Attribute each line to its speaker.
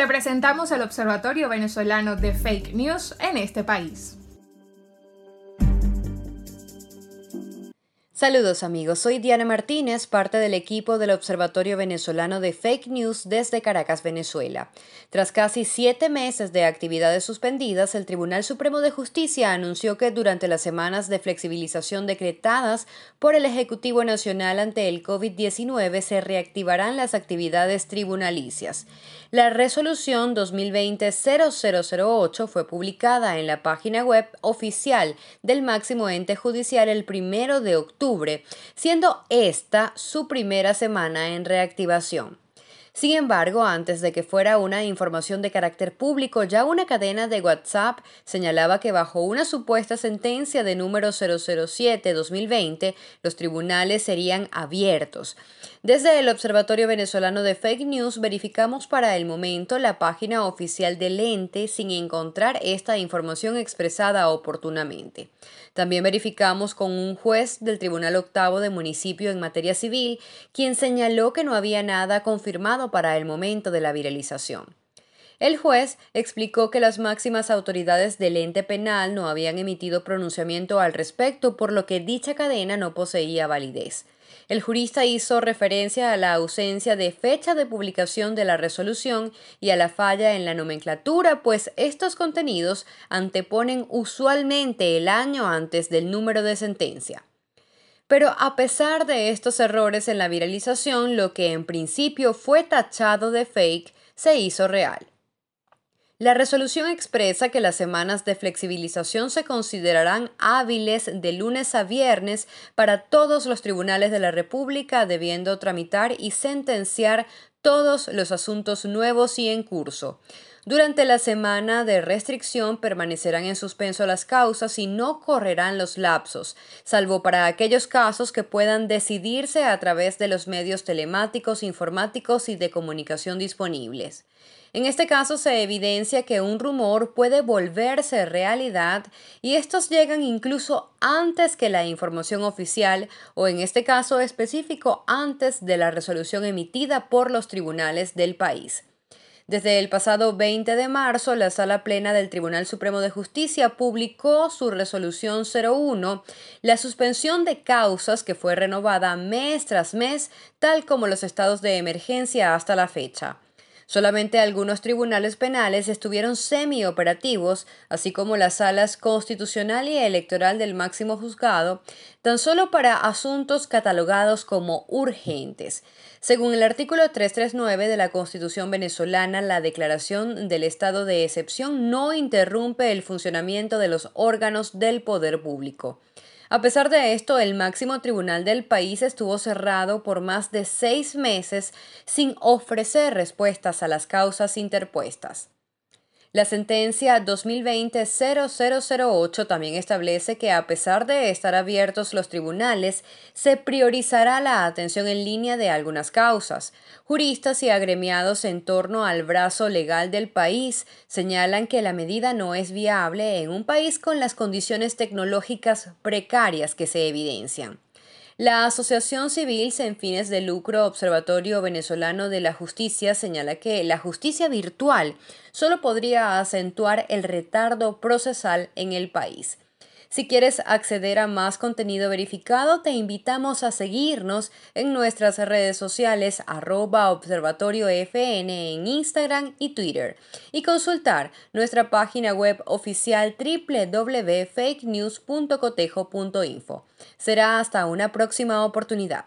Speaker 1: Te presentamos el Observatorio Venezolano de Fake News en este país.
Speaker 2: Saludos amigos, soy Diana Martínez, parte del equipo del Observatorio Venezolano de Fake News desde Caracas, Venezuela. Tras casi siete meses de actividades suspendidas, el Tribunal Supremo de Justicia anunció que durante las semanas de flexibilización decretadas por el Ejecutivo Nacional ante el COVID-19 se reactivarán las actividades tribunalicias. La resolución 2020-0008 fue publicada en la página web oficial del máximo ente judicial el primero de octubre, siendo esta su primera semana en reactivación. Sin embargo, antes de que fuera una información de carácter público, ya una cadena de WhatsApp señalaba que bajo una supuesta sentencia de número 007-2020, los tribunales serían abiertos. Desde el Observatorio Venezolano de Fake News verificamos para el momento la página oficial del ente sin encontrar esta información expresada oportunamente. También verificamos con un juez del Tribunal Octavo de Municipio en materia civil, quien señaló que no había nada confirmado para el momento de la viralización. El juez explicó que las máximas autoridades del ente penal no habían emitido pronunciamiento al respecto, por lo que dicha cadena no poseía validez. El jurista hizo referencia a la ausencia de fecha de publicación de la resolución y a la falla en la nomenclatura, pues estos contenidos anteponen usualmente el año antes del número de sentencia. Pero a pesar de estos errores en la viralización, lo que en principio fue tachado de fake se hizo real. La resolución expresa que las semanas de flexibilización se considerarán hábiles de lunes a viernes para todos los tribunales de la República, debiendo tramitar y sentenciar todos los asuntos nuevos y en curso. Durante la semana de restricción permanecerán en suspenso las causas y no correrán los lapsos, salvo para aquellos casos que puedan decidirse a través de los medios telemáticos, informáticos y de comunicación disponibles. En este caso se evidencia que un rumor puede volverse realidad y estos llegan incluso antes que la información oficial o en este caso específico antes de la resolución emitida por los tribunales del país. Desde el pasado 20 de marzo, la Sala Plena del Tribunal Supremo de Justicia publicó su resolución 01, la suspensión de causas que fue renovada mes tras mes, tal como los estados de emergencia hasta la fecha. Solamente algunos tribunales penales estuvieron semi-operativos, así como las salas constitucional y electoral del máximo juzgado, tan solo para asuntos catalogados como urgentes. Según el artículo 339 de la Constitución venezolana, la declaración del estado de excepción no interrumpe el funcionamiento de los órganos del poder público. A pesar de esto, el máximo tribunal del país estuvo cerrado por más de seis meses sin ofrecer respuestas a las causas interpuestas. La sentencia 2020-0008 también establece que a pesar de estar abiertos los tribunales, se priorizará la atención en línea de algunas causas. Juristas y agremiados en torno al brazo legal del país señalan que la medida no es viable en un país con las condiciones tecnológicas precarias que se evidencian. La Asociación Civil Sin Fines de Lucro Observatorio Venezolano de la Justicia señala que la justicia virtual solo podría acentuar el retardo procesal en el país. Si quieres acceder a más contenido verificado, te invitamos a seguirnos en nuestras redes sociales arroba observatorio en Instagram y Twitter y consultar nuestra página web oficial www.fakenews.cotejo.info. Será hasta una próxima oportunidad.